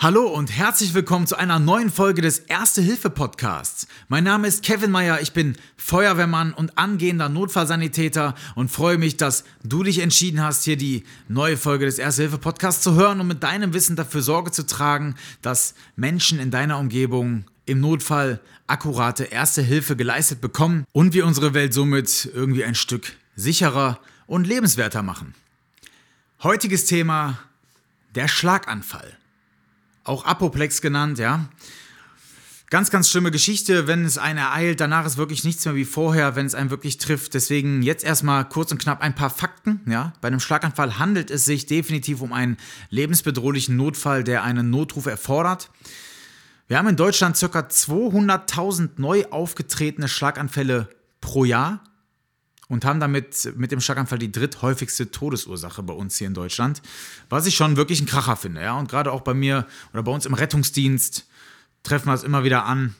Hallo und herzlich willkommen zu einer neuen Folge des Erste-Hilfe-Podcasts. Mein Name ist Kevin Meyer, ich bin Feuerwehrmann und angehender Notfallsanitäter und freue mich, dass du dich entschieden hast, hier die neue Folge des Erste-Hilfe-Podcasts zu hören und mit deinem Wissen dafür Sorge zu tragen, dass Menschen in deiner Umgebung im Notfall akkurate Erste Hilfe geleistet bekommen und wir unsere Welt somit irgendwie ein Stück sicherer und lebenswerter machen. Heutiges Thema der Schlaganfall auch Apoplex genannt, ja. Ganz, ganz schlimme Geschichte, wenn es einen ereilt. Danach ist wirklich nichts mehr wie vorher, wenn es einen wirklich trifft. Deswegen jetzt erstmal kurz und knapp ein paar Fakten. Ja, bei einem Schlaganfall handelt es sich definitiv um einen lebensbedrohlichen Notfall, der einen Notruf erfordert. Wir haben in Deutschland ca. 200.000 neu aufgetretene Schlaganfälle pro Jahr und haben damit mit dem Schlaganfall die dritthäufigste Todesursache bei uns hier in Deutschland, was ich schon wirklich ein Kracher finde. Ja? Und gerade auch bei mir oder bei uns im Rettungsdienst treffen wir es immer wieder an.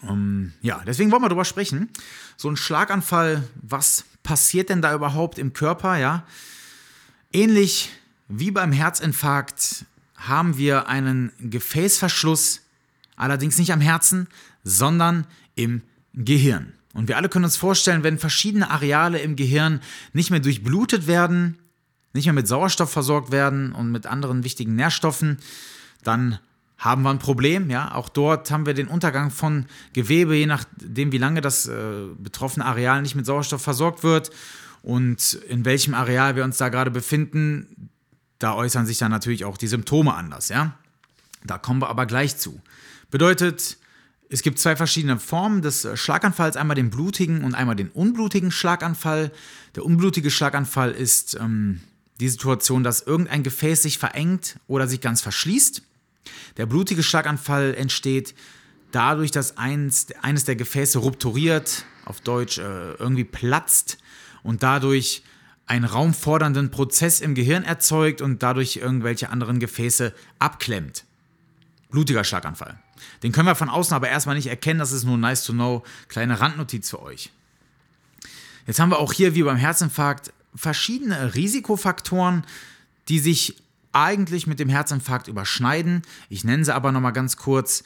Um, ja, deswegen wollen wir darüber sprechen. So ein Schlaganfall, was passiert denn da überhaupt im Körper? Ja, ähnlich wie beim Herzinfarkt haben wir einen Gefäßverschluss, allerdings nicht am Herzen, sondern im Gehirn. Und wir alle können uns vorstellen, wenn verschiedene Areale im Gehirn nicht mehr durchblutet werden, nicht mehr mit Sauerstoff versorgt werden und mit anderen wichtigen Nährstoffen, dann haben wir ein Problem. Ja? Auch dort haben wir den Untergang von Gewebe, je nachdem, wie lange das äh, betroffene Areal nicht mit Sauerstoff versorgt wird und in welchem Areal wir uns da gerade befinden. Da äußern sich dann natürlich auch die Symptome anders. Ja? Da kommen wir aber gleich zu. Bedeutet, es gibt zwei verschiedene Formen des äh, Schlaganfalls, einmal den blutigen und einmal den unblutigen Schlaganfall. Der unblutige Schlaganfall ist ähm, die Situation, dass irgendein Gefäß sich verengt oder sich ganz verschließt. Der blutige Schlaganfall entsteht dadurch, dass eins, eines der Gefäße rupturiert, auf Deutsch äh, irgendwie platzt und dadurch einen raumfordernden Prozess im Gehirn erzeugt und dadurch irgendwelche anderen Gefäße abklemmt. Blutiger Schlaganfall. Den können wir von außen aber erstmal nicht erkennen, das ist nur nice to know. Kleine Randnotiz für euch. Jetzt haben wir auch hier, wie beim Herzinfarkt, verschiedene Risikofaktoren, die sich eigentlich mit dem Herzinfarkt überschneiden. Ich nenne sie aber nochmal ganz kurz.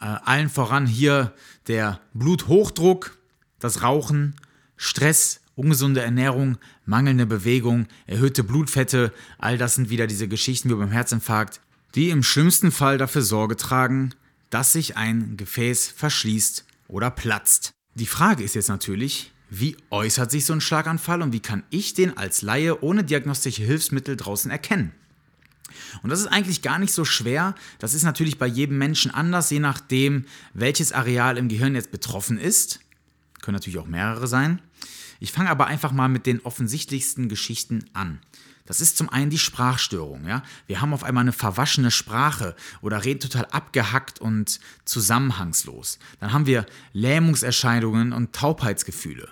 Äh, allen voran hier der Bluthochdruck, das Rauchen, Stress, ungesunde Ernährung, mangelnde Bewegung, erhöhte Blutfette. All das sind wieder diese Geschichten wie beim Herzinfarkt, die im schlimmsten Fall dafür Sorge tragen, dass sich ein Gefäß verschließt oder platzt. Die Frage ist jetzt natürlich, wie äußert sich so ein Schlaganfall und wie kann ich den als Laie ohne diagnostische Hilfsmittel draußen erkennen? Und das ist eigentlich gar nicht so schwer. Das ist natürlich bei jedem Menschen anders, je nachdem, welches Areal im Gehirn jetzt betroffen ist. Können natürlich auch mehrere sein. Ich fange aber einfach mal mit den offensichtlichsten Geschichten an. Das ist zum einen die Sprachstörung. Ja? Wir haben auf einmal eine verwaschene Sprache oder reden total abgehackt und zusammenhangslos. Dann haben wir Lähmungserscheinungen und Taubheitsgefühle.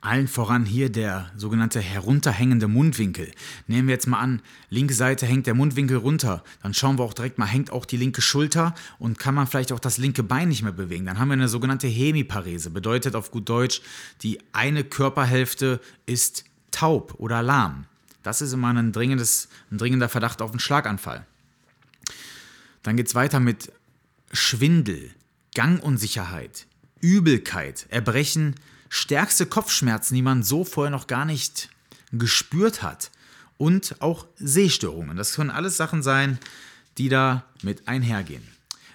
Allen voran hier der sogenannte herunterhängende Mundwinkel. Nehmen wir jetzt mal an, linke Seite hängt der Mundwinkel runter. Dann schauen wir auch direkt mal, hängt auch die linke Schulter und kann man vielleicht auch das linke Bein nicht mehr bewegen. Dann haben wir eine sogenannte Hemiparese. Bedeutet auf gut Deutsch, die eine Körperhälfte ist taub oder lahm. Das ist immer ein, dringendes, ein dringender Verdacht auf einen Schlaganfall. Dann geht es weiter mit Schwindel, Gangunsicherheit, Übelkeit, Erbrechen, stärkste Kopfschmerzen, die man so vorher noch gar nicht gespürt hat. Und auch Sehstörungen. Das können alles Sachen sein, die da mit einhergehen.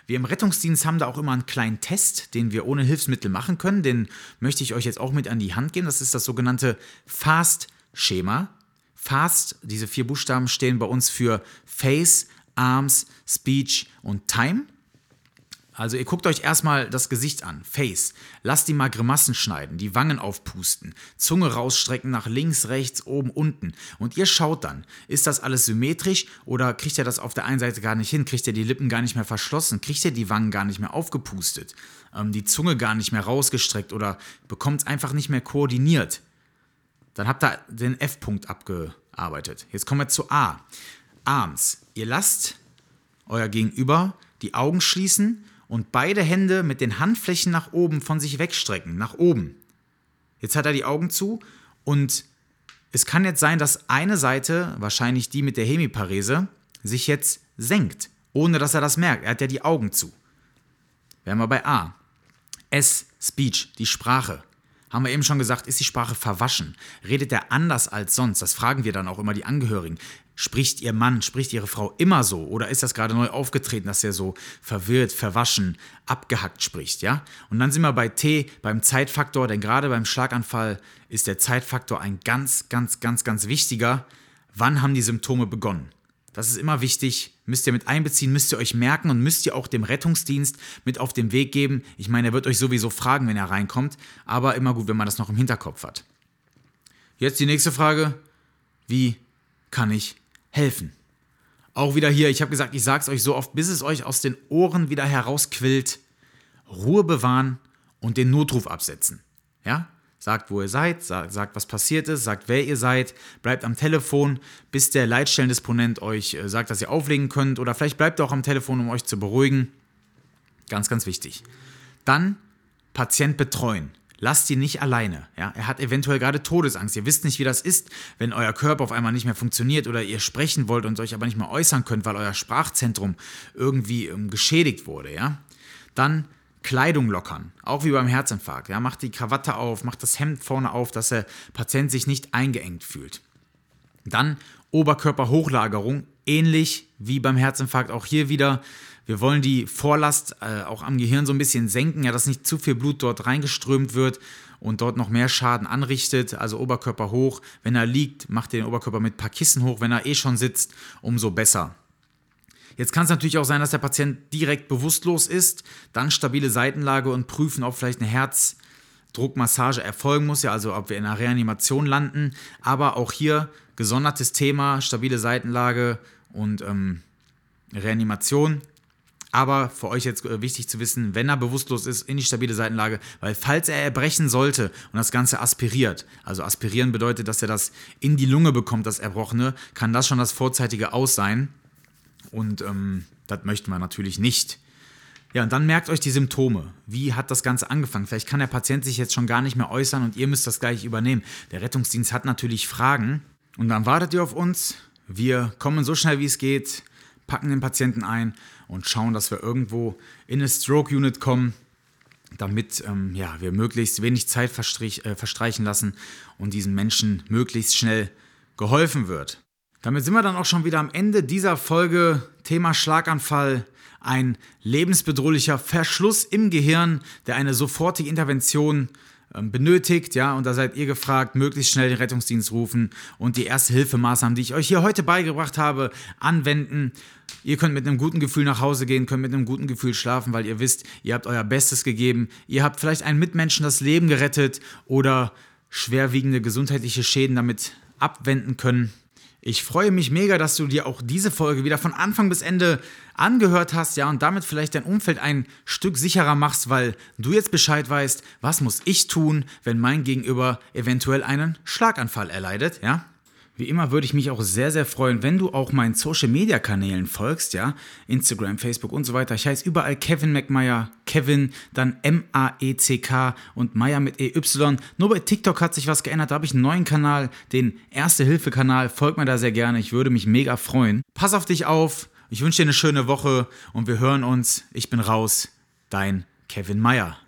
Wir im Rettungsdienst haben da auch immer einen kleinen Test, den wir ohne Hilfsmittel machen können. Den möchte ich euch jetzt auch mit an die Hand geben. Das ist das sogenannte FAST-Schema. FAST, diese vier Buchstaben stehen bei uns für Face, Arms, Speech und Time. Also ihr guckt euch erstmal das Gesicht an, Face. Lasst die mal Grimassen schneiden, die Wangen aufpusten, Zunge rausstrecken nach links, rechts, oben, unten. Und ihr schaut dann, ist das alles symmetrisch oder kriegt ihr das auf der einen Seite gar nicht hin? Kriegt ihr die Lippen gar nicht mehr verschlossen? Kriegt ihr die Wangen gar nicht mehr aufgepustet? Ähm, die Zunge gar nicht mehr rausgestreckt oder bekommt es einfach nicht mehr koordiniert? Dann habt ihr den F-Punkt abgearbeitet. Jetzt kommen wir zu A. Arms. Ihr lasst euer Gegenüber die Augen schließen und beide Hände mit den Handflächen nach oben von sich wegstrecken, nach oben. Jetzt hat er die Augen zu und es kann jetzt sein, dass eine Seite, wahrscheinlich die mit der Hemiparese, sich jetzt senkt ohne dass er das merkt. Er hat ja die Augen zu. Wären wir bei A. S, Speech, die Sprache. Haben wir eben schon gesagt, ist die Sprache verwaschen? Redet er anders als sonst? Das fragen wir dann auch immer die Angehörigen. Spricht ihr Mann, spricht ihre Frau immer so? Oder ist das gerade neu aufgetreten, dass er so verwirrt, verwaschen, abgehackt spricht, ja? Und dann sind wir bei T, beim Zeitfaktor, denn gerade beim Schlaganfall ist der Zeitfaktor ein ganz, ganz, ganz, ganz wichtiger. Wann haben die Symptome begonnen? Das ist immer wichtig, müsst ihr mit einbeziehen, müsst ihr euch merken und müsst ihr auch dem Rettungsdienst mit auf den Weg geben. Ich meine, er wird euch sowieso fragen, wenn er reinkommt, aber immer gut, wenn man das noch im Hinterkopf hat. Jetzt die nächste Frage. Wie kann ich helfen. Auch wieder hier, ich habe gesagt, ich sage es euch so oft, bis es euch aus den Ohren wieder herausquillt. Ruhe bewahren und den Notruf absetzen. Ja? Sagt, wo ihr seid, sagt, sagt, was passiert ist, sagt, wer ihr seid, bleibt am Telefon, bis der Leitstellendisponent euch äh, sagt, dass ihr auflegen könnt oder vielleicht bleibt ihr auch am Telefon, um euch zu beruhigen. Ganz, ganz wichtig. Dann Patient betreuen. Lasst ihn nicht alleine. Ja? Er hat eventuell gerade Todesangst. Ihr wisst nicht, wie das ist, wenn euer Körper auf einmal nicht mehr funktioniert oder ihr sprechen wollt und euch aber nicht mehr äußern könnt, weil euer Sprachzentrum irgendwie ähm, geschädigt wurde. Ja? Dann Kleidung lockern, auch wie beim Herzinfarkt. Ja? Macht die Krawatte auf, macht das Hemd vorne auf, dass der Patient sich nicht eingeengt fühlt. Dann Oberkörperhochlagerung, ähnlich wie beim Herzinfarkt. Auch hier wieder wir wollen die Vorlast äh, auch am Gehirn so ein bisschen senken, ja, dass nicht zu viel Blut dort reingeströmt wird und dort noch mehr Schaden anrichtet. Also Oberkörper hoch. Wenn er liegt, macht den Oberkörper mit ein paar Kissen hoch. Wenn er eh schon sitzt, umso besser. Jetzt kann es natürlich auch sein, dass der Patient direkt bewusstlos ist. Dann stabile Seitenlage und prüfen, ob vielleicht eine Herzdruckmassage erfolgen muss, ja, also ob wir in einer Reanimation landen. Aber auch hier gesondertes Thema, stabile Seitenlage und ähm, Reanimation. Aber für euch jetzt äh, wichtig zu wissen, wenn er bewusstlos ist, in die stabile Seitenlage, weil falls er erbrechen sollte und das Ganze aspiriert, also aspirieren bedeutet, dass er das in die Lunge bekommt, das Erbrochene, kann das schon das vorzeitige Aus sein. Und ähm, das möchten wir natürlich nicht. Ja, und dann merkt euch die Symptome. Wie hat das Ganze angefangen? Vielleicht kann der Patient sich jetzt schon gar nicht mehr äußern und ihr müsst das gleich übernehmen. Der Rettungsdienst hat natürlich Fragen und dann wartet ihr auf uns. Wir kommen so schnell wie es geht packen den Patienten ein und schauen, dass wir irgendwo in eine Stroke Unit kommen, damit ähm, ja, wir möglichst wenig Zeit äh, verstreichen lassen und diesen Menschen möglichst schnell geholfen wird. Damit sind wir dann auch schon wieder am Ende dieser Folge. Thema Schlaganfall. Ein lebensbedrohlicher Verschluss im Gehirn, der eine sofortige Intervention ähm, benötigt, ja, und da seid ihr gefragt, möglichst schnell den Rettungsdienst rufen und die erste Hilfemaßnahmen, die ich euch hier heute beigebracht habe, anwenden. Ihr könnt mit einem guten Gefühl nach Hause gehen, könnt mit einem guten Gefühl schlafen, weil ihr wisst, ihr habt euer Bestes gegeben, ihr habt vielleicht einen Mitmenschen das Leben gerettet oder schwerwiegende gesundheitliche Schäden damit abwenden können. Ich freue mich mega, dass du dir auch diese Folge wieder von Anfang bis Ende angehört hast, ja, und damit vielleicht dein Umfeld ein Stück sicherer machst, weil du jetzt Bescheid weißt, was muss ich tun, wenn mein Gegenüber eventuell einen Schlaganfall erleidet, ja? Wie immer würde ich mich auch sehr, sehr freuen, wenn du auch meinen Social Media Kanälen folgst, ja. Instagram, Facebook und so weiter. Ich heiße überall Kevin McMeyer, Kevin, dann M-A-E-C-K und Meyer mit E-Y. Nur bei TikTok hat sich was geändert. Da habe ich einen neuen Kanal, den Erste-Hilfe-Kanal. Folgt mir da sehr gerne. Ich würde mich mega freuen. Pass auf dich auf. Ich wünsche dir eine schöne Woche und wir hören uns. Ich bin raus. Dein Kevin Meyer.